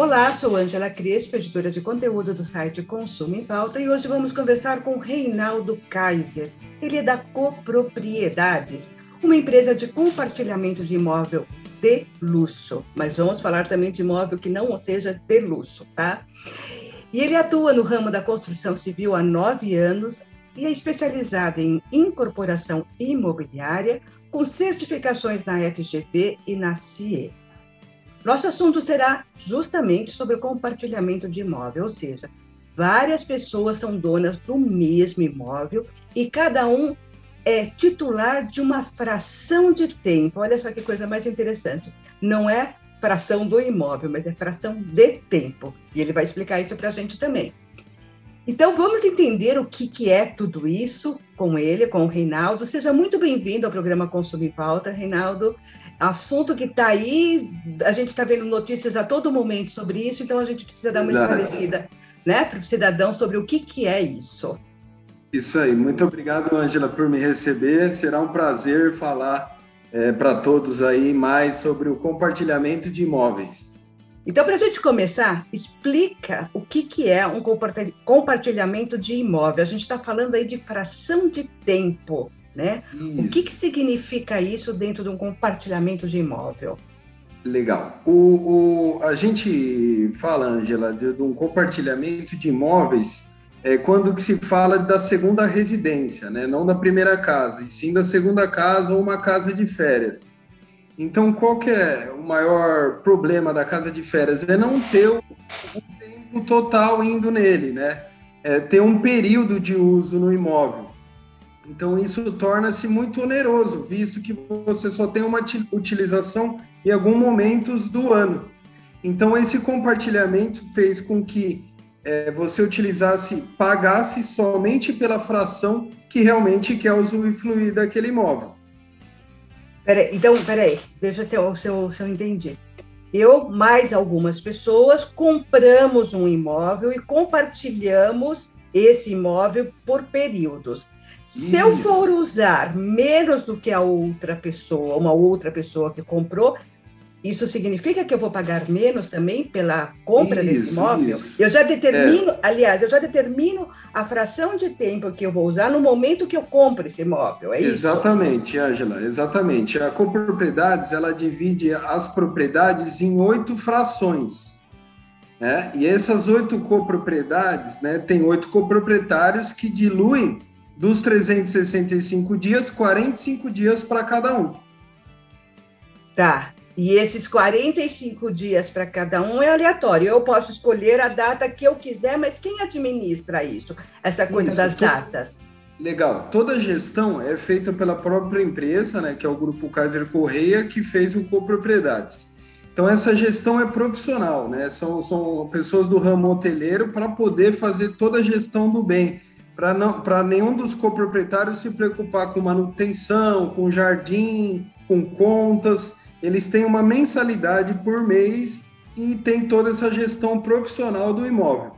Olá, sou Ângela Crespo, editora de conteúdo do site Consumo em Pauta, e hoje vamos conversar com Reinaldo Kaiser. Ele é da Copropriedades, uma empresa de compartilhamento de imóvel de luxo, mas vamos falar também de imóvel que não seja de luxo, tá? E ele atua no ramo da construção civil há nove anos e é especializado em incorporação imobiliária, com certificações na FGV e na CIE. Nosso assunto será justamente sobre o compartilhamento de imóvel, ou seja, várias pessoas são donas do mesmo imóvel e cada um é titular de uma fração de tempo. Olha só que coisa mais interessante. Não é fração do imóvel, mas é fração de tempo. E ele vai explicar isso para a gente também. Então, vamos entender o que, que é tudo isso com ele, com o Reinaldo. Seja muito bem-vindo ao programa Consumo em Pauta, Reinaldo assunto que está aí, a gente está vendo notícias a todo momento sobre isso, então a gente precisa dar uma esclarecida né, para o cidadão sobre o que, que é isso. Isso aí, muito obrigado, Angela, por me receber. Será um prazer falar é, para todos aí mais sobre o compartilhamento de imóveis. Então, para a gente começar, explica o que, que é um compartilhamento de imóvel. A gente está falando aí de fração de tempo né? Isso. O que, que significa isso dentro de um compartilhamento de imóvel? Legal. O, o, a gente fala, Angela, de, de, um compartilhamento de imóveis é quando se fala da segunda residência, né? não da primeira casa, e sim da segunda casa ou uma casa de férias. Então, qual que é o maior problema da casa de férias? É não ter o, o tempo total indo nele, né? É ter um período de uso no imóvel. Então, isso torna-se muito oneroso, visto que você só tem uma utilização em alguns momentos do ano. Então, esse compartilhamento fez com que é, você utilizasse, pagasse somente pela fração que realmente quer usufruir daquele imóvel. Peraí, então, peraí, deixa se eu, se, eu, se eu entendi. Eu, mais algumas pessoas, compramos um imóvel e compartilhamos esse imóvel por períodos. Se eu for usar menos do que a outra pessoa, uma outra pessoa que comprou, isso significa que eu vou pagar menos também pela compra isso, desse imóvel? Isso. Eu já determino, é. aliás, eu já determino a fração de tempo que eu vou usar no momento que eu compro esse imóvel, é exatamente, isso? Angela, exatamente. A copropriedades, ela divide as propriedades em oito frações. Né? E essas oito copropriedades, né, tem oito coproprietários que diluem dos 365 dias, 45 dias para cada um. Tá. E esses 45 dias para cada um é aleatório. Eu posso escolher a data que eu quiser, mas quem administra isso? Essa coisa isso, das datas? Legal. Toda a gestão é feita pela própria empresa, né, que é o Grupo Kaiser Correia, que fez o Copropriedades. Então, essa gestão é profissional, né? São, são pessoas do ramo hoteleiro para poder fazer toda a gestão do bem para nenhum dos coproprietários se preocupar com manutenção, com jardim, com contas. Eles têm uma mensalidade por mês e tem toda essa gestão profissional do imóvel.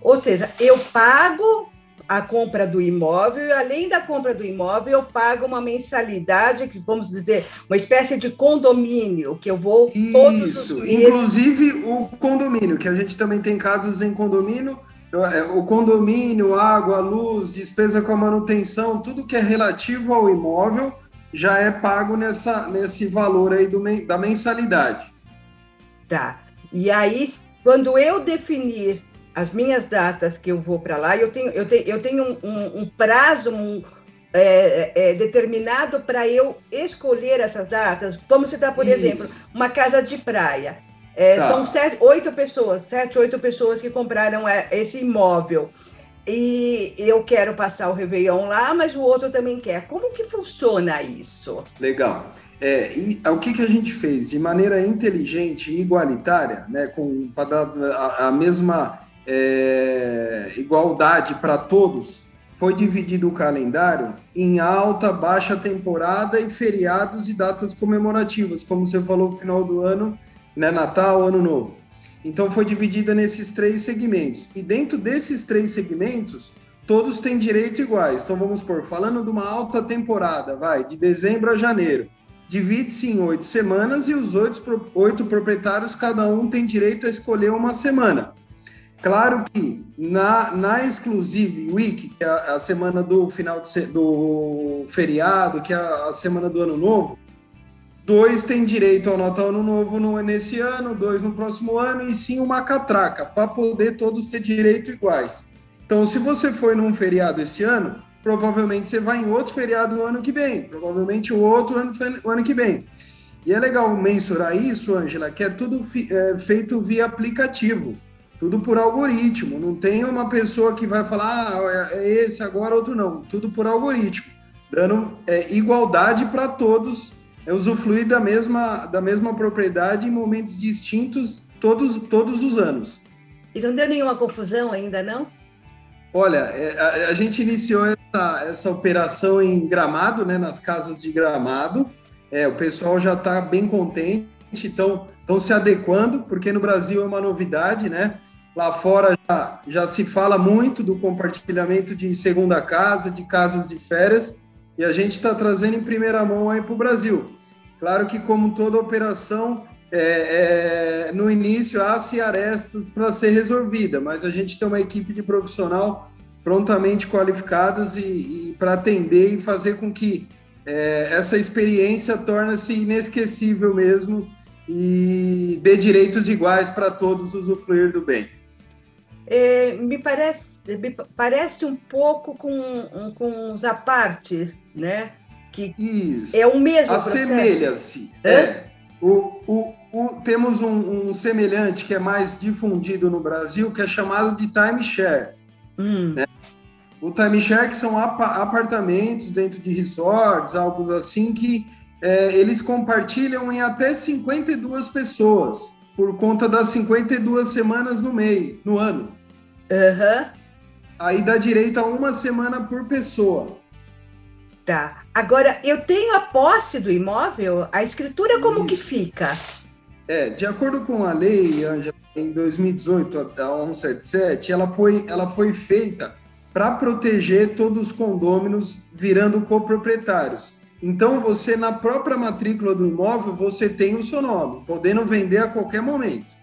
Ou seja, eu pago a compra do imóvel e além da compra do imóvel eu pago uma mensalidade que vamos dizer uma espécie de condomínio que eu vou isso inclusive o condomínio que a gente também tem casas em condomínio o condomínio, água, luz, despesa com a manutenção, tudo que é relativo ao imóvel já é pago nessa, nesse valor aí do, da mensalidade. Tá. E aí, quando eu definir as minhas datas que eu vou para lá, eu tenho, eu tenho, eu tenho um, um, um prazo um, é, é, determinado para eu escolher essas datas. Vamos citar, por Isso. exemplo, uma casa de praia. É, tá. São sete, oito pessoas, sete, oito pessoas que compraram é, esse imóvel. E eu quero passar o Réveillon lá, mas o outro também quer. Como que funciona isso? Legal. É, e, o que, que a gente fez? De maneira inteligente e igualitária, né, para dar a, a, mesma é, igualdade para todos, foi dividido o calendário em alta, baixa temporada e feriados e datas comemorativas, como você falou, final do ano, né, Natal, Ano Novo. Então foi dividida nesses três segmentos. E dentro desses três segmentos, todos têm direito iguais. Então vamos por, falando de uma alta temporada, vai, de dezembro a janeiro, divide-se em oito semanas e os oito, oito proprietários, cada um tem direito a escolher uma semana. Claro que na, na Exclusive Week, que é a, semana do final de, do feriado, que é a, a, semana do ano novo, dois têm direito ao Natal Ano Novo no, nesse ano, dois no próximo ano, e sim uma catraca, para poder todos ter direito iguais. Então, se você foi num feriado esse ano, provavelmente você vai em outro feriado no ano que vem, provavelmente o outro ano, o ano que vem. E é legal mensurar isso, Ângela, que é tudo é, feito via aplicativo tudo por algoritmo. Não tem uma pessoa que vai falar, ah, é, é esse agora, outro não. Tudo por algoritmo, dando é, igualdade para todos, é usufruir da mesma, da mesma propriedade em momentos distintos todos, todos os anos. E não deu nenhuma confusão ainda, não? Olha, é, a, a gente iniciou essa, essa operação em Gramado, né, nas casas de Gramado. É, o pessoal já está bem contente, então estão se adequando, porque no Brasil é uma novidade, né? Lá fora já, já se fala muito do compartilhamento de segunda casa, de casas de férias, e a gente está trazendo em primeira mão aí para o Brasil. Claro que, como toda operação, é, é, no início há-se arestas para ser resolvida, mas a gente tem uma equipe de profissional prontamente qualificadas e, e para atender e fazer com que é, essa experiência torne-se inesquecível mesmo e dê direitos iguais para todos usufruir do bem é, me, parece, me parece um pouco com, com os apartes, né? Que Isso. é o mesmo Assemelha-se. É. O, o, o, temos um, um, semelhante que é mais difundido no Brasil, que é chamado de timeshare. Hum. Né? O timeshare que são apartamentos dentro de resorts, algo assim, que é, eles compartilham em até 52 pessoas, por conta das 52 semanas no mês, no ano. Uhum. Aí dá direito a uma semana por pessoa. Tá. Agora, eu tenho a posse do imóvel, a escritura como Isso. que fica? É, de acordo com a lei, Angela, em 2018, a 177, ela foi, ela foi feita para proteger todos os condôminos virando coproprietários. Então, você, na própria matrícula do imóvel, você tem o seu nome, podendo vender a qualquer momento.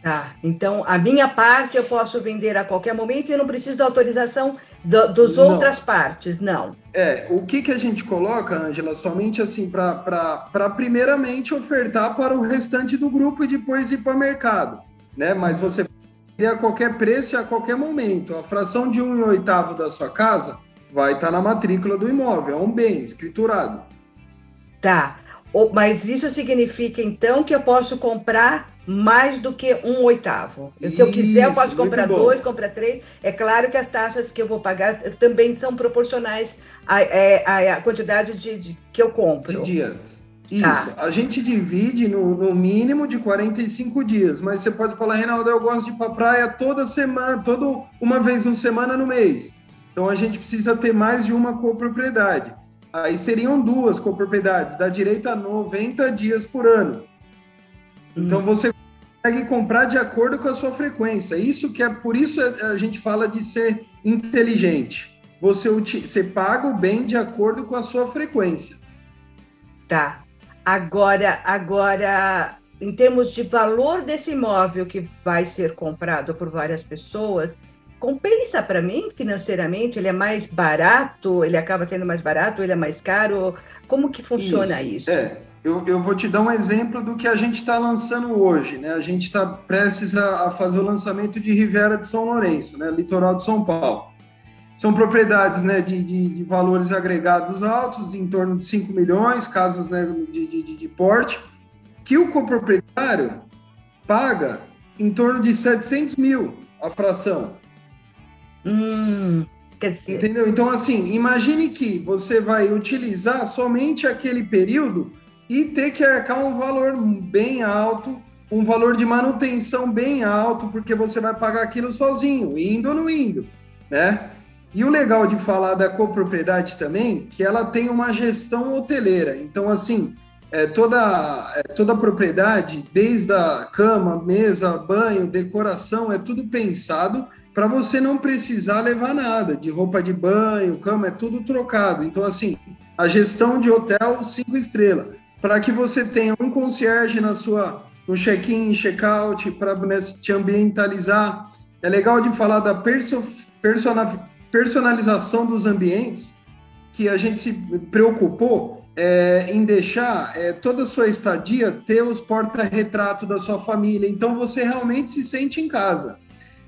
Tá, então a minha parte eu posso vender a qualquer momento e eu não preciso da autorização do, dos não. outras partes, não. É, o que, que a gente coloca, Ângela, somente assim, para primeiramente ofertar para o restante do grupo e depois ir para o mercado, né? Mas você vender a qualquer preço e a qualquer momento. A fração de um e oitavo da sua casa vai estar tá na matrícula do imóvel, é um bem escriturado. Tá, mas isso significa então que eu posso comprar mais do que um oitavo. Isso, Se eu quiser, eu posso comprar dois, comprar três. É claro que as taxas que eu vou pagar também são proporcionais à, à, à quantidade de, de, que eu compro. De dias. Isso. Tá. A gente divide no, no, mínimo de 45 dias, mas você pode falar, Reinaldo, eu gosto de ir para praia toda semana, toda uma vez uma semana no mês. Então a gente precisa ter mais de uma copropriedade. Aí seriam duas copropriedades, dá direito a 90 dias por ano. Então hum. você consegue comprar de acordo com a sua frequência. Isso que é por isso a gente fala de ser inteligente. Você, você paga o bem de acordo com a sua frequência. Tá. Agora, agora, em termos de valor desse imóvel que vai ser comprado por várias pessoas, compensa para mim financeiramente? Ele é mais barato? Ele acaba sendo mais barato? Ele é mais caro? Como que funciona isso? isso? É, eu, eu, vou te dar um exemplo do que a gente está lançando hoje. Né? A gente está prestes a, a, fazer o lançamento de Rivera de São Lourenço, né? litoral de São Paulo. São propriedades né, de, de, de valores agregados altos, em torno de 5 milhões, casas né, de, de, de porte, que o coproprietário paga em torno de 700 mil a fração. Hum, dizer... Entendeu? Então, assim, imagine que você vai utilizar somente aquele período e ter que arcar um valor bem alto um valor de manutenção bem alto, porque você vai pagar aquilo sozinho, indo ou não indo, né? E o legal de falar da copropriedade também, que ela tem uma gestão hoteleira. Então, assim, é, toda, é, toda propriedade, desde a cama, mesa, banho, decoração, é tudo pensado para você não precisar levar nada, de roupa de banho, cama, é tudo trocado. Então, assim, a gestão de hotel cinco estrelas, para que você tenha um concierge na sua no check-in, check-out, para né, te ambientalizar. É legal de falar da perso, persona, personalização dos ambientes, que a gente se preocupou é, em deixar é, toda a sua estadia ter os porta-retrato da sua família. Então você realmente se sente em casa,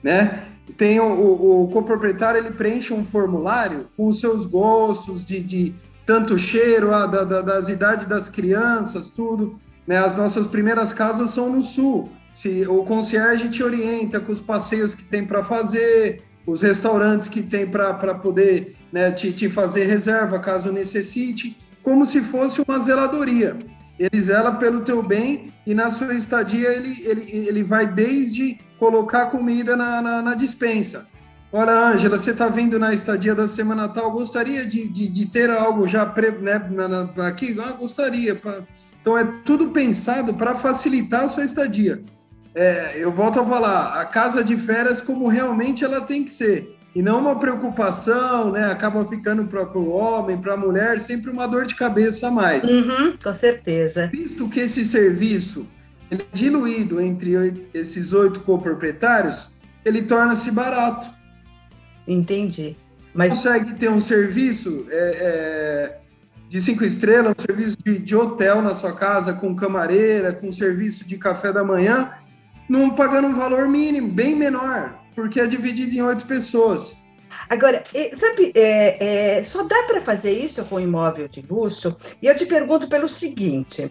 né? Tem o, o, o coproprietário, ele preenche um formulário com os seus gostos de, de tanto cheiro, a, da, da, das idades das crianças, tudo. Né? As nossas primeiras casas são no sul. Se o concierge te orienta com os passeios que tem para fazer, os restaurantes que tem para poder né, te, te fazer reserva caso necessite, como se fosse uma zeladoria. Ele zela pelo teu bem e na sua estadia ele, ele, ele vai desde colocar comida na, na, na dispensa. Olha, Ângela, você está vindo na estadia da semana tal, gostaria de, de, de ter algo já pre, né, na, na, aqui? Ah, gostaria. Pra... Então é tudo pensado para facilitar a sua estadia. É, eu volto a falar, a casa de férias como realmente ela tem que ser. E não uma preocupação, né? Acaba ficando para o homem, para a mulher, sempre uma dor de cabeça a mais. Uhum, com certeza. Visto que esse serviço é diluído entre esses oito coproprietários, ele torna-se barato. Entendi. Mas consegue ter um serviço é, é, de cinco estrelas, um serviço de, de, hotel na sua casa, com camareira, com serviço de café da manhã, não pagando um valor mínimo, bem menor, porque é dividido em oito pessoas. Agora, sabe, é, é, só dá para fazer isso com imóvel de luxo? E eu te pergunto pelo seguinte: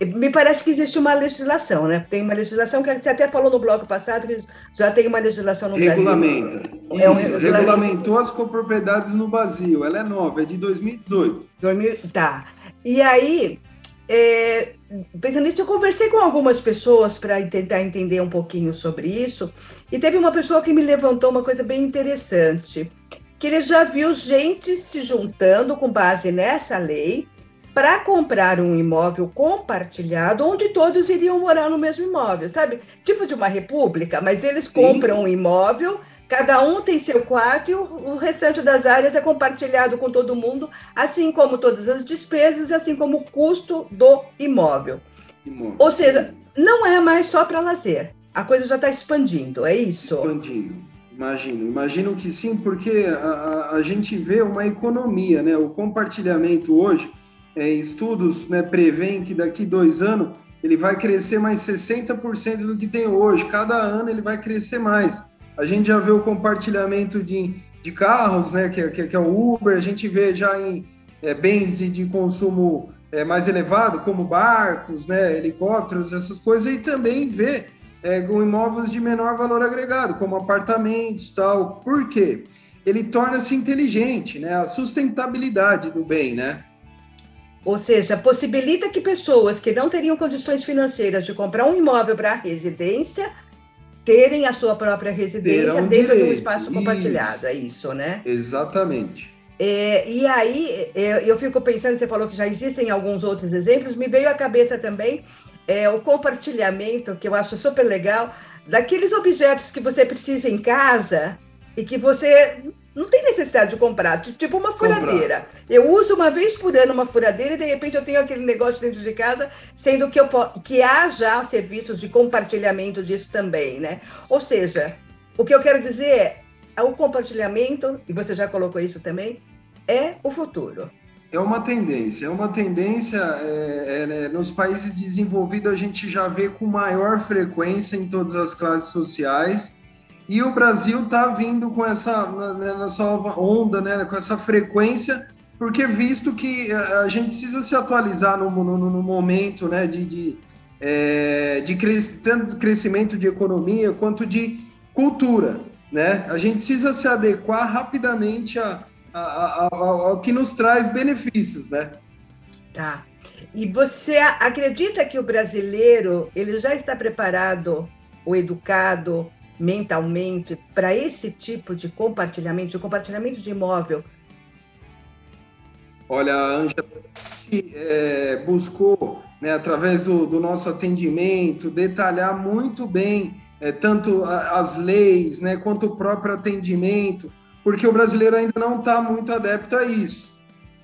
me parece que existe uma legislação, né? Tem uma legislação que você até falou no bloco passado que já tem uma legislação no Regulamenta. Brasil. É um regulamentou as copropriedades no Brasil. Ela é nova, é de 2018. 2000, tá. E aí, é, pensando nisso, eu conversei com algumas pessoas para tentar entender um pouquinho sobre isso. E teve uma pessoa que me levantou uma coisa bem interessante, que ele já viu gente se juntando com base nessa lei para comprar um imóvel compartilhado onde todos iriam morar no mesmo imóvel, sabe? Tipo de uma república, mas eles Sim. compram um imóvel, cada um tem seu quarto e o, restante das áreas é compartilhado com todo mundo, assim como todas as despesas, assim como o custo do imóvel. imóvel. Ou seja, não é mais só para lazer. A coisa já está expandindo, é isso? Expandindo. Imagino, imagino que sim, porque a, a, gente vê uma economia, né? O compartilhamento hoje, é, estudos né, prevêem que daqui dois anos ele vai crescer mais 60% do que tem hoje. Cada ano ele vai crescer mais. A gente já vê o compartilhamento de, de carros, né, que, que, que é o Uber, a gente vê já em é, bens de, de consumo é, mais elevado, como barcos, né, helicópteros, essas coisas, e também vê é, com imóveis de menor valor agregado, como apartamentos tal. Por quê? Ele torna-se inteligente, né? A sustentabilidade do bem, né? Ou seja, possibilita que pessoas que não teriam condições financeiras de comprar um imóvel para residência terem a sua própria residência Terão dentro direito. de um espaço isso. compartilhado. É isso, né? Exatamente. É, e aí, é, eu fico pensando, você falou que já existem alguns outros exemplos, me veio à cabeça também é, o compartilhamento, que eu acho super legal, daqueles objetos que você precisa em casa e que você não tem necessidade de comprar, tipo uma furadeira. Comprar. Eu uso uma vez por ano uma furadeira e de repente eu tenho aquele negócio dentro de casa, sendo que, eu, que há já serviços de compartilhamento disso também, né? Ou seja, o que eu quero dizer é o compartilhamento, e você já colocou isso também, é o futuro. É uma tendência, é uma tendência. É, é, né, nos países desenvolvidos a gente já vê com maior frequência em todas as classes sociais e o Brasil está vindo com essa né, nessa onda, né, com essa frequência, porque visto que a gente precisa se atualizar no, no, no momento né, de, de, é, de cres, tanto crescimento de economia quanto de cultura. Né? A gente precisa se adequar rapidamente a, ao que nos traz benefícios. Né? Tá. E você acredita que o brasileiro ele já está preparado ou educado mentalmente para esse tipo de compartilhamento, de compartilhamento de imóvel? Olha, a Ângela é, buscou, né, através do, do, nosso atendimento, detalhar muito bem é, tanto as leis, né, quanto o próprio atendimento, porque o brasileiro ainda não está muito adepto a isso.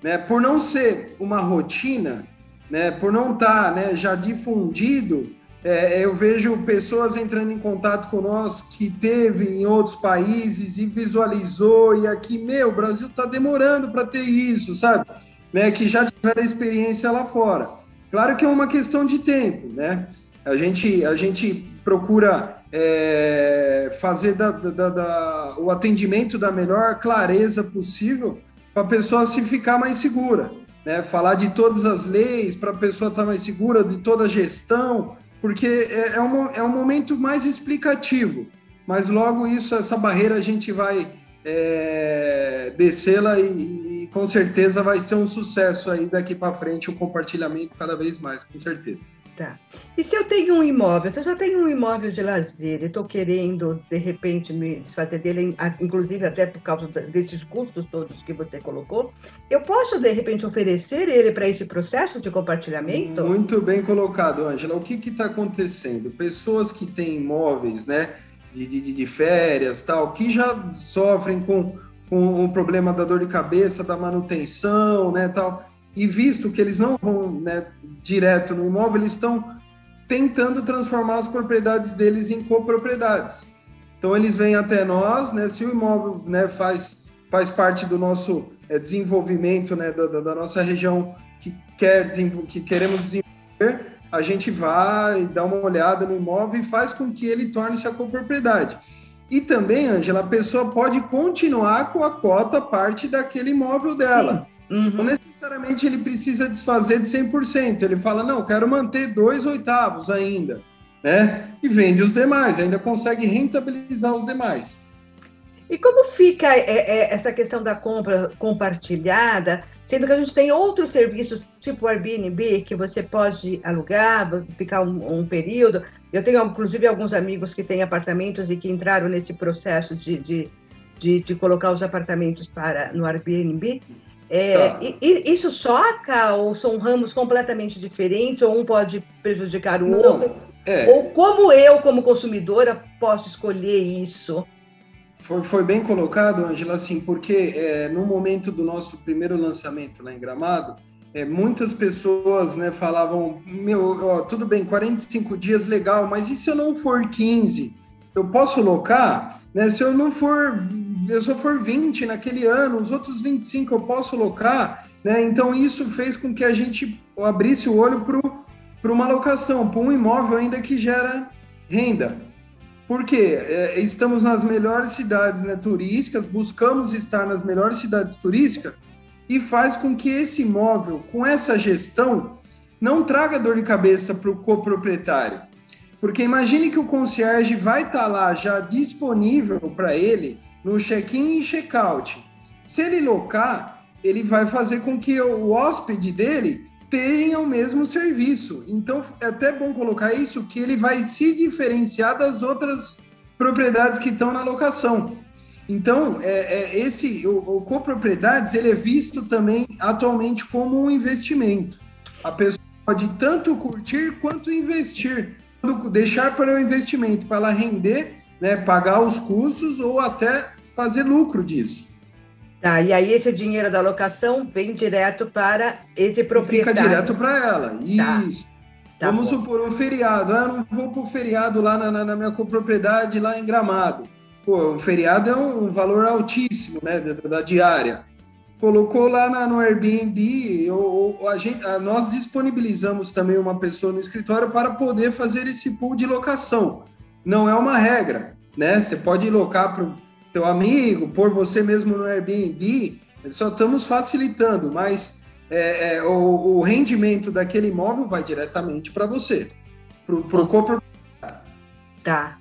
Né? Por não ser uma rotina, né, por não estar tá, né, já difundido, é, eu vejo pessoas entrando em contato conosco que teve em outros países e visualizou, e aqui, meu, o Brasil está demorando para ter isso, sabe? Né, que já tiveram experiência lá fora. Claro que é uma questão de tempo, né? A gente, a gente procura é, fazer da, da, da, o atendimento da melhor clareza possível para a pessoa se ficar mais segura. Né? Falar de todas as leis para a pessoa estar tá mais segura, de toda a gestão, porque é, é, um, é um momento mais explicativo. Mas logo isso, essa barreira a gente vai é, descê-la e, e, com certeza vai ser um sucesso aí daqui para frente o compartilhamento cada vez mais, com certeza. Tá. E se eu tenho um imóvel, se eu já tenho um imóvel de lazer e estou querendo, de repente, me desfazer dele, inclusive até por causa desses custos todos que você colocou, eu posso, de repente, oferecer ele para esse processo de compartilhamento? Muito bem colocado, Ângela. O que está acontecendo? Pessoas que têm imóveis, né, de, de, de férias, tal, que já sofrem com, com o problema da dor de cabeça, da manutenção, né, tal, e visto que eles não vão né, direto no imóvel, eles estão tentando transformar as propriedades deles em copropriedades. Então eles vêm até nós, né, se o imóvel né, faz, faz parte do nosso é, desenvolvimento né, da, da, nossa região que, quer, que queremos desenvolver, a gente vai dar uma olhada no imóvel e faz com que ele torne-se a copropriedade. E também, Angela, a pessoa pode continuar com a cota parte daquele imóvel dela. Uhum. Não necessariamente ele precisa desfazer de 100%. Ele fala, não, quero manter dois oitavos ainda, né? E vende os demais, ainda consegue rentabilizar os demais. E como fica é, é, essa questão da compra compartilhada, sendo que a gente tem outros serviços, tipo Airbnb, que você pode alugar, ficar um, um período. Eu tenho, inclusive, alguns amigos que têm apartamentos e que entraram nesse processo de, de, de, de colocar os apartamentos para no Airbnb. É, tá. e, isso choca ou são ramos completamente diferentes, ou um pode prejudicar o Não, outro? É. Ou como eu, como consumidora, posso escolher isso? Foi, foi bem colocado, Angela, assim, porque é, no momento do nosso primeiro lançamento lá em Gramado, é, muitas pessoas né, falavam: meu, ó, tudo bem, 45 dias legal, mas e se eu não for 15? Eu posso locar? Né, se eu não for eu só for 20 naquele ano, os outros 25 eu posso locar, né? Então isso fez com que a gente abrisse o olho para uma locação, para um imóvel ainda que gera renda. Porque é, estamos nas melhores cidades né, turísticas, buscamos estar nas melhores cidades turísticas e faz com que esse imóvel, com essa gestão, não traga dor de cabeça para o coproprietário. Porque imagine que o concierge vai estar tá lá já disponível para ele no check-in e check-out. Se ele locar, ele vai fazer com que o hóspede dele tenha o mesmo serviço. Então, é até bom colocar isso, que ele vai se diferenciar das outras propriedades que estão na locação. Então, é, é esse o, o copropriedades ele é visto também atualmente como um investimento. A pessoa pode tanto curtir quanto investir, deixar para o investimento, para ela render né, pagar os custos ou até fazer lucro disso. Tá, e aí esse dinheiro da locação vem direto para esse proprietário. Fica direto para ela. Tá. Isso. Tá Vamos bom. supor um feriado. Ah, não vou para o feriado lá na, na, na, minha propriedade, lá em Gramado. Pô, um feriado é um, valor altíssimo, né, da, da diária. Colocou lá na, no Airbnb, ou, ou a gente, a, nós disponibilizamos também uma pessoa no escritório para poder fazer esse pool de locação não é uma regra, né? Você pode locar para o teu amigo, pôr você mesmo no Airbnb, só estamos facilitando, mas é, é, o, o, rendimento daquele imóvel vai diretamente para você, para o coproprietário. Tá.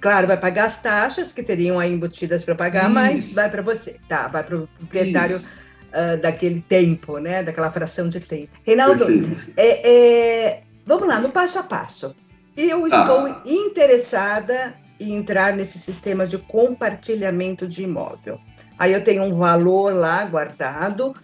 Claro, vai pagar as taxas que teriam aí embutidas para pagar, Isso. mas vai para você. Tá, vai para o proprietário uh, daquele tempo, né? Daquela fração de tempo. Reinaldo, é, é, vamos lá, no passo a passo. Eu ah. estou interessada em entrar nesse sistema de compartilhamento de imóvel. Aí eu tenho um valor lá guardado,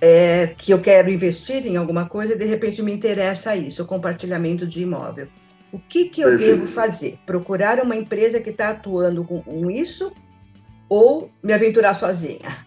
é, que eu quero investir em alguma coisa e de repente me interessa isso, o compartilhamento de imóvel. O que, que eu Perfeito. devo fazer? Procurar uma empresa que está atuando com, com, isso ou me aventurar sozinha?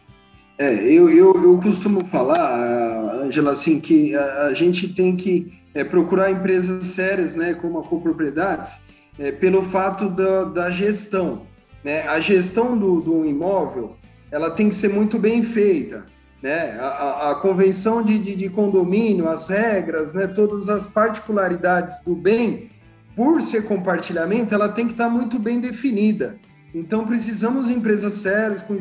É, eu, eu, eu costumo falar, Angela, assim, que a, a gente tem que é, procurar empresas sérias, né, como a Copropriedades, é, pelo fato da, da gestão. Né? A gestão do, do imóvel, ela tem que ser muito bem feita né? A, a convenção de, de, de, condomínio, as regras, né? todas as particularidades do bem, por ser compartilhamento, ela tem que estar muito bem definida. Então, precisamos de empresas sérias, com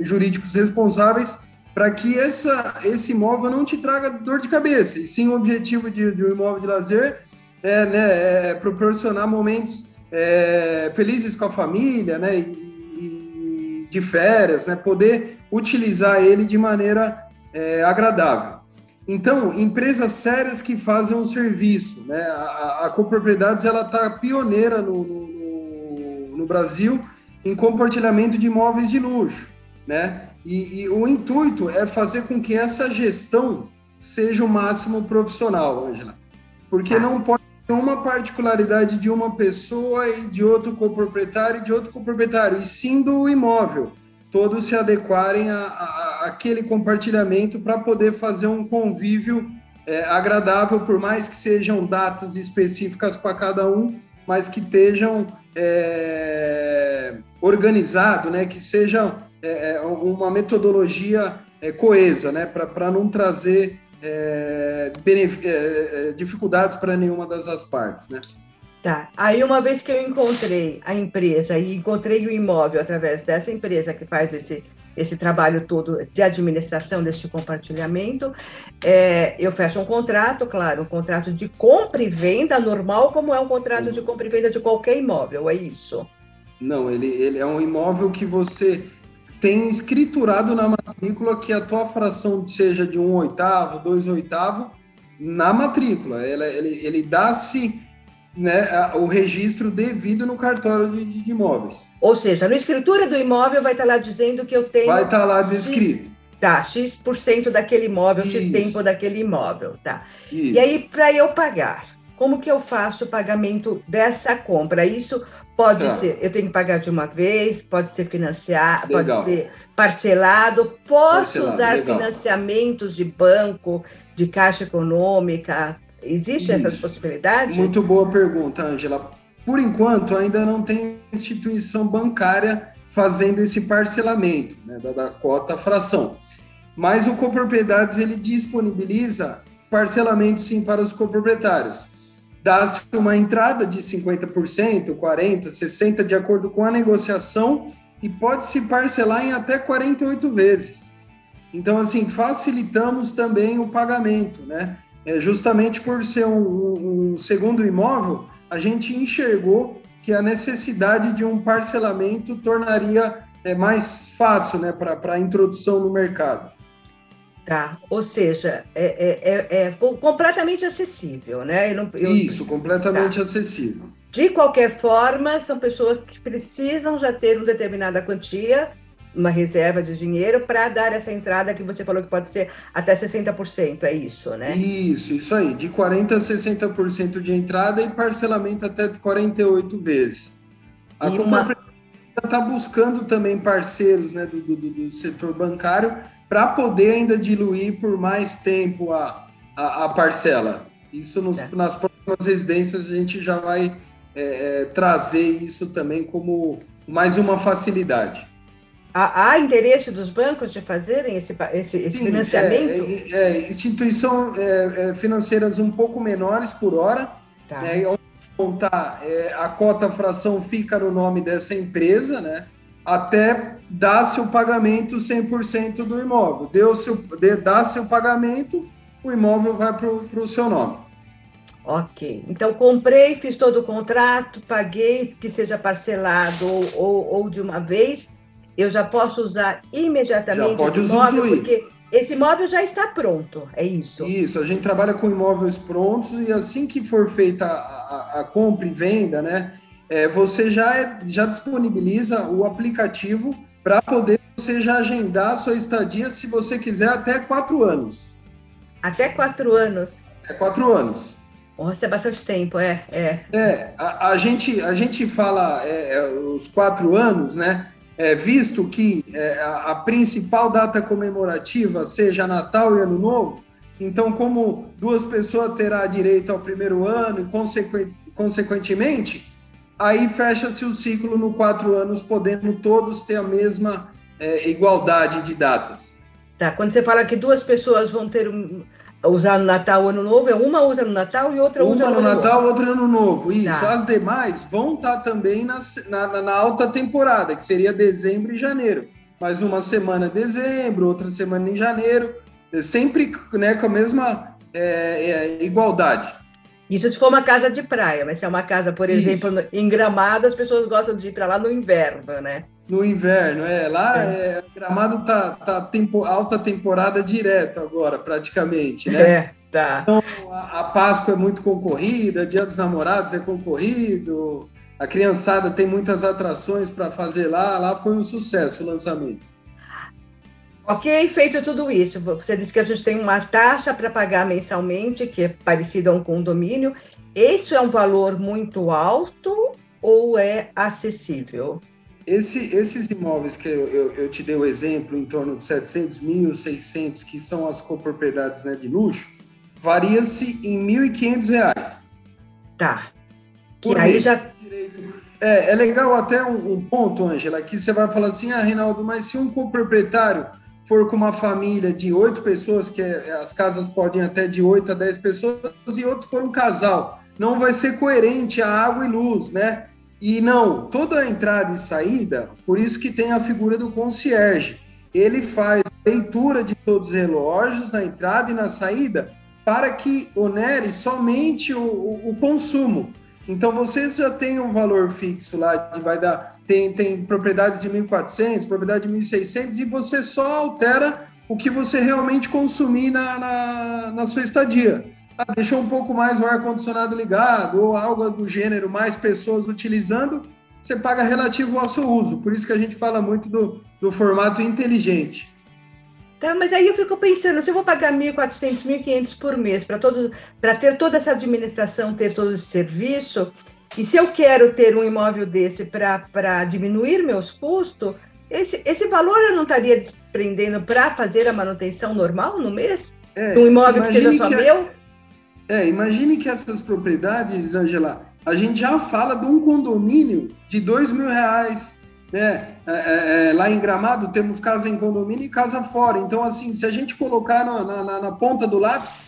jurídicos, responsáveis, para que essa, esse imóvel não te traga dor de cabeça. E sim, o objetivo de, de um imóvel de lazer é, né, é proporcionar momentos é, felizes com a família, né? E, e de férias, né? Poder utilizar ele de maneira é, agradável. Então, empresas sérias que fazem um serviço, né? A, a Copropriedades ela está pioneira no, no, no, Brasil em compartilhamento de imóveis de luxo, né? E, e, o intuito é fazer com que essa gestão seja o máximo profissional, Angela, porque tá. não pode ter uma particularidade de uma pessoa e de outro coproprietário e de outro coproprietário, e sim do imóvel todos se adequarem a, a, a aquele compartilhamento para poder fazer um convívio é, agradável, por mais que sejam datas específicas para cada um, mas que estejam é, organizado, né, que seja é, é uma metodologia é, coesa, né, para não trazer é, é, dificuldades para nenhuma das partes, né. Tá. Aí, uma vez que eu encontrei a empresa e encontrei o imóvel através dessa empresa que faz esse, esse trabalho todo de administração deste compartilhamento, é, eu fecho um contrato, claro, um contrato de compra e venda normal, como é um contrato de compra e venda de qualquer imóvel, é isso? Não, ele, ele é um imóvel que você tem escriturado na matrícula que a tua fração seja de um oitavo, dois oitavo, na matrícula. Ele, ele, ele dá-se né, o registro devido no cartório de, de, imóveis. Ou seja, na escritura do imóvel vai estar lá dizendo que eu tenho. Vai estar lá descrito. X, tá, X% daquele imóvel, Isso. X tempo daquele imóvel, tá. Isso. E aí, para eu pagar, como que eu faço o pagamento dessa compra? Isso pode tá. ser, eu tenho que pagar de uma vez, pode ser financiado, pode ser parcelado, posso parcelado, usar legal. financiamentos de banco, de caixa econômica, Existe essa possibilidade? Muito boa pergunta, Angela. Por enquanto, ainda não tem instituição bancária fazendo esse parcelamento né, da, da cota fração. Mas o Copropriedades ele disponibiliza parcelamento sim para os coproprietários. Dá-se uma entrada de 50%, 40%, 60%, de acordo com a negociação, e pode-se parcelar em até 48 vezes. Então, assim, facilitamos também o pagamento, né? é, justamente por ser um, um, segundo imóvel, a gente enxergou que a necessidade de um parcelamento tornaria é, mais fácil né, para a introdução no mercado. Tá, ou seja, é, é, é, é completamente acessível, né? Eu não, eu, Isso, completamente tá. acessível. De qualquer forma, são pessoas que precisam já ter uma determinada quantia uma reserva de dinheiro para dar essa entrada que você falou que pode ser até 60%, é isso, né? Isso, isso aí, de 40% a 60% de entrada e parcelamento até 48 vezes. A e uma... está buscando também parceiros né, do, do, do setor bancário para poder ainda diluir por mais tempo a, a, a parcela. Isso nos, é. nas próximas residências a gente já vai é, é, trazer isso também como mais uma facilidade. Há, há, interesse dos bancos de fazerem esse, esse, esse Sim, financiamento? É, é, é instituições é, é, financeiras um pouco menores por hora, tá. né, tá, a cota fração fica no nome dessa empresa, né, até dar-se o pagamento 100% do imóvel. Deu-se dá-se o pagamento, o imóvel vai para o seu nome. Ok. Então, comprei, fiz todo o contrato, paguei, que seja parcelado ou, ou, ou de uma vez, eu já posso usar imediatamente já pode o imóvel, porque esse imóvel já está pronto, é isso? Isso, a gente trabalha com imóveis prontos e assim que for feita a, a, a compra e venda, né, é, você já, é, já disponibiliza o aplicativo para poder você já agendar a sua estadia, se você quiser, até quatro anos. Até quatro anos? É quatro anos. Nossa, é bastante tempo, é. É, é a, a gente, a gente fala é, é os quatro anos, né? É, visto que é, a, a, principal data comemorativa seja Natal e Ano Novo, então, como duas pessoas terá direito ao primeiro ano e, consequent, consequentemente, aí fecha-se o ciclo no quatro anos, podendo todos ter a mesma é, igualdade de datas. Tá, quando você fala que duas pessoas vão ter um, usar no Natal Ano Novo, é uma usa no Natal e outra uma usa no, no Natal, outra no Ano Novo. Isso. Tá. As demais vão estar tá também na, na, na, alta temporada, que seria dezembro e janeiro. Mas uma semana dezembro, outra semana em janeiro, sempre né, com a mesma é, é, igualdade. Isso se for uma casa de praia, mas se é uma casa, por exemplo, Isso. em Gramado, as pessoas gostam de ir para lá no inverno, né? No inverno, é. Lá é. É, Gramado tá, tá tempo, alta temporada direto agora, praticamente, né? É, tá. Então a, a Páscoa é muito concorrida, Dia dos Namorados é concorrido, a criançada tem muitas atrações para fazer lá. Lá foi um sucesso o lançamento. Ok, feito tudo isso. Você disse que a gente tem uma taxa para pagar mensalmente, que é parecida a um condomínio. Isso é um valor muito alto ou é acessível? Esse, esses imóveis que eu, eu, eu, te dei o exemplo, em torno de 700 mil, 600, que são as copropriedades né, de luxo, varia-se em R$ 1.500. Tá. Por aí já... É, é legal até um, um ponto, Ângela, que você vai falar assim, ah, Reinaldo, mas se um coproprietário for com uma família de oito pessoas, que é, as casas podem até de oito a dez pessoas, e outro for um casal, não vai ser coerente a água e luz, né? E não, toda a entrada e saída, por isso que tem a figura do concierge. Ele faz leitura de todos os relógios na entrada e na saída para que onere somente o, o, o consumo. Então vocês já têm um valor fixo lá de vai dar tem, tem propriedades de 1.400, propriedade de 1.600, e você só altera o que você realmente consumir na, na, na sua estadia. Ah, deixou um pouco mais o ar-condicionado ligado, ou algo do gênero, mais pessoas utilizando, você paga relativo ao seu uso. Por isso que a gente fala muito do, do formato inteligente. Tá, mas aí eu fico pensando, se eu vou pagar 1.400, 1.500 por mês para ter toda essa administração, ter todo esse serviço, e se eu quero ter um imóvel desse para diminuir meus custos, esse, esse valor eu não estaria desprendendo para fazer a manutenção normal no mês? É, um imóvel que seja só que meu? É, imagine que essas propriedades, Angela, a gente já fala de um condomínio de dois mil reais. Né? É, é, é, lá em Gramado temos casa em condomínio e casa fora. Então, assim, se a gente colocar na, na, na ponta do lápis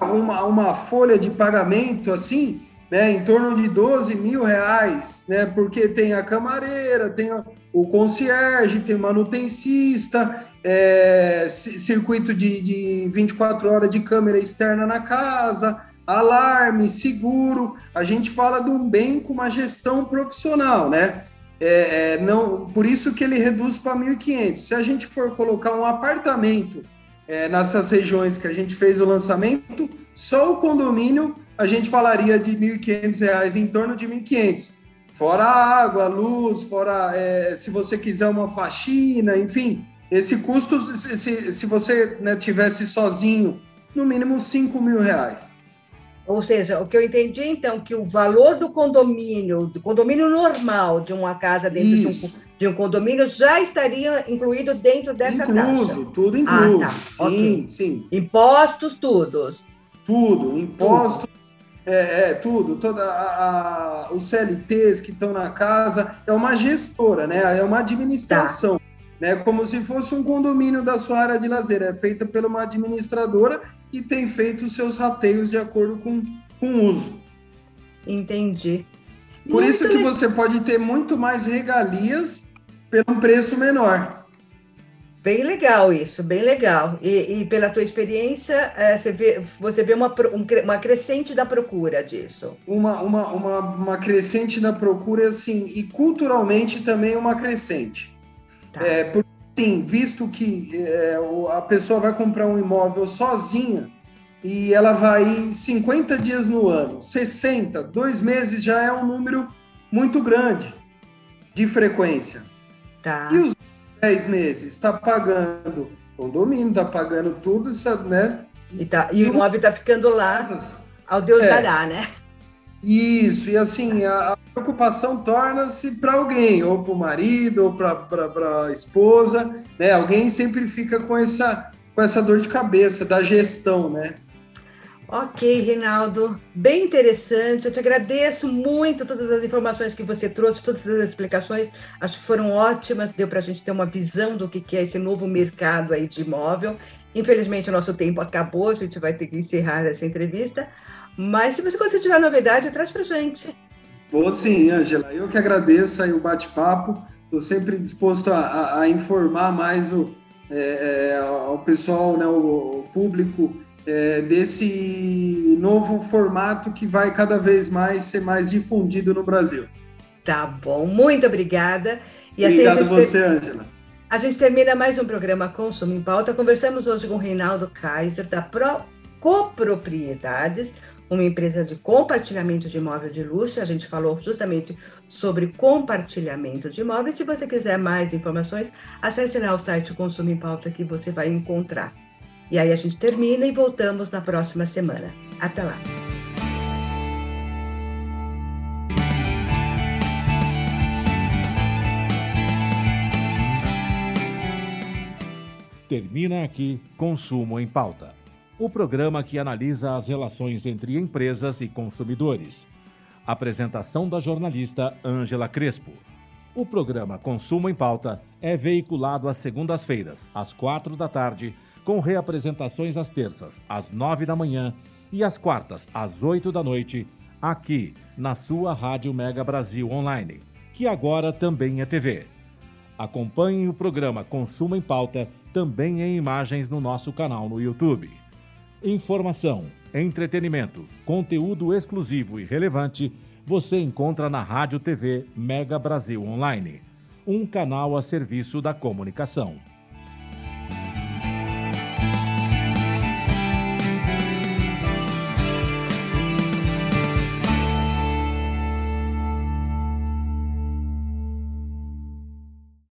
uma, uma folha de pagamento assim, né, em torno de 12 mil reais, né, porque tem a camareira, tem o concierge, tem o manutencista, é, circuito de, de 24 horas de câmera externa na casa, alarme, seguro. A gente fala de um bem com uma gestão profissional, né? É, é, não, por isso que ele reduz para 1.500. Se a gente for colocar um apartamento é, nessas regiões que a gente fez o lançamento, só o condomínio a gente falaria de R$ 1.500, em torno de R$ 1.500. Fora água, luz, fora é, se você quiser uma faxina, enfim. Esse custo, se, se você né, tivesse sozinho, no mínimo R$ mil reais. Ou seja, o que eu entendi, então, que o valor do condomínio, do condomínio normal de uma casa dentro de um, de um, condomínio, já estaria incluído dentro dessa incluso, taxa. Tudo incluso, ah, tá. sim, okay. sim. Impostos, todos. Tudo, impostos, é, é, tudo, toda a, a, os CLTs que estão na casa, é uma gestora, né? É uma administração, tá. né? Como se fosse um condomínio da sua área de lazer, é feita por uma administradora e tem feito os seus rateios de acordo com, com o uso. Entendi. Por muito isso que legal. você pode ter muito mais regalias pelo preço menor. Bem legal isso, bem legal. E, e pela tua experiência, é, você vê, você vê uma, um, uma crescente da procura disso. Uma, uma, uma, uma crescente da procura, assim, e culturalmente também uma crescente. Tá. É, Sim, visto que é, a pessoa vai comprar um imóvel sozinha e ela vai 50 dias no ano, 60, dois meses já é um número muito grande de frequência. Tá. E os 10 meses está pagando condomínio, está pagando tudo, né? E, tá, e o imóvel está ficando lá ao Deus é. dará, né? Isso, e assim, a, a preocupação torna-se para alguém, ou para o marido, ou para a esposa, né? Alguém sempre fica com essa, com essa dor de cabeça da gestão, né? Ok, Reinaldo, bem interessante. Eu te agradeço muito todas as informações que você trouxe, todas as explicações. Acho que foram ótimas, deu para a gente ter uma visão do que é esse novo mercado aí de imóvel. Infelizmente, o nosso tempo acabou, a gente vai ter que encerrar essa entrevista. Mas se você, quando tiver novidade, traz para gente. Vou sim, Angela. Eu que agradeço aí o bate-papo. Estou sempre disposto a, a, a informar mais o, é, é, pessoal, né, o, o público, é, desse novo formato que vai cada vez mais ser mais difundido no Brasil. Tá bom, muito obrigada. E assim Obrigado a você, ter... Angela. A gente termina mais um programa Consumo em Pauta. Conversamos hoje com o Reinaldo Kaiser, da Pro Copropriedades, uma empresa de compartilhamento de imóvel de luxo. A gente falou justamente sobre compartilhamento de imóveis. Se você quiser mais informações, acesse lá o site Consumo em Pauta que você vai encontrar. E aí a gente termina e voltamos na próxima semana. Até lá! Termina aqui Consumo em Pauta o programa que analisa as relações entre empresas e consumidores. Apresentação da jornalista Ângela Crespo. O programa Consumo em Pauta é veiculado às segundas-feiras, às quatro da tarde, com reapresentações às terças, às nove da manhã e às quartas, às oito da noite, aqui na sua Rádio Mega Brasil Online, que agora também é TV. Acompanhe o programa Consumo em Pauta também em imagens no nosso canal no YouTube. Informação, entretenimento, conteúdo exclusivo e relevante você encontra na Rádio TV Mega Brasil Online, um canal a serviço da comunicação.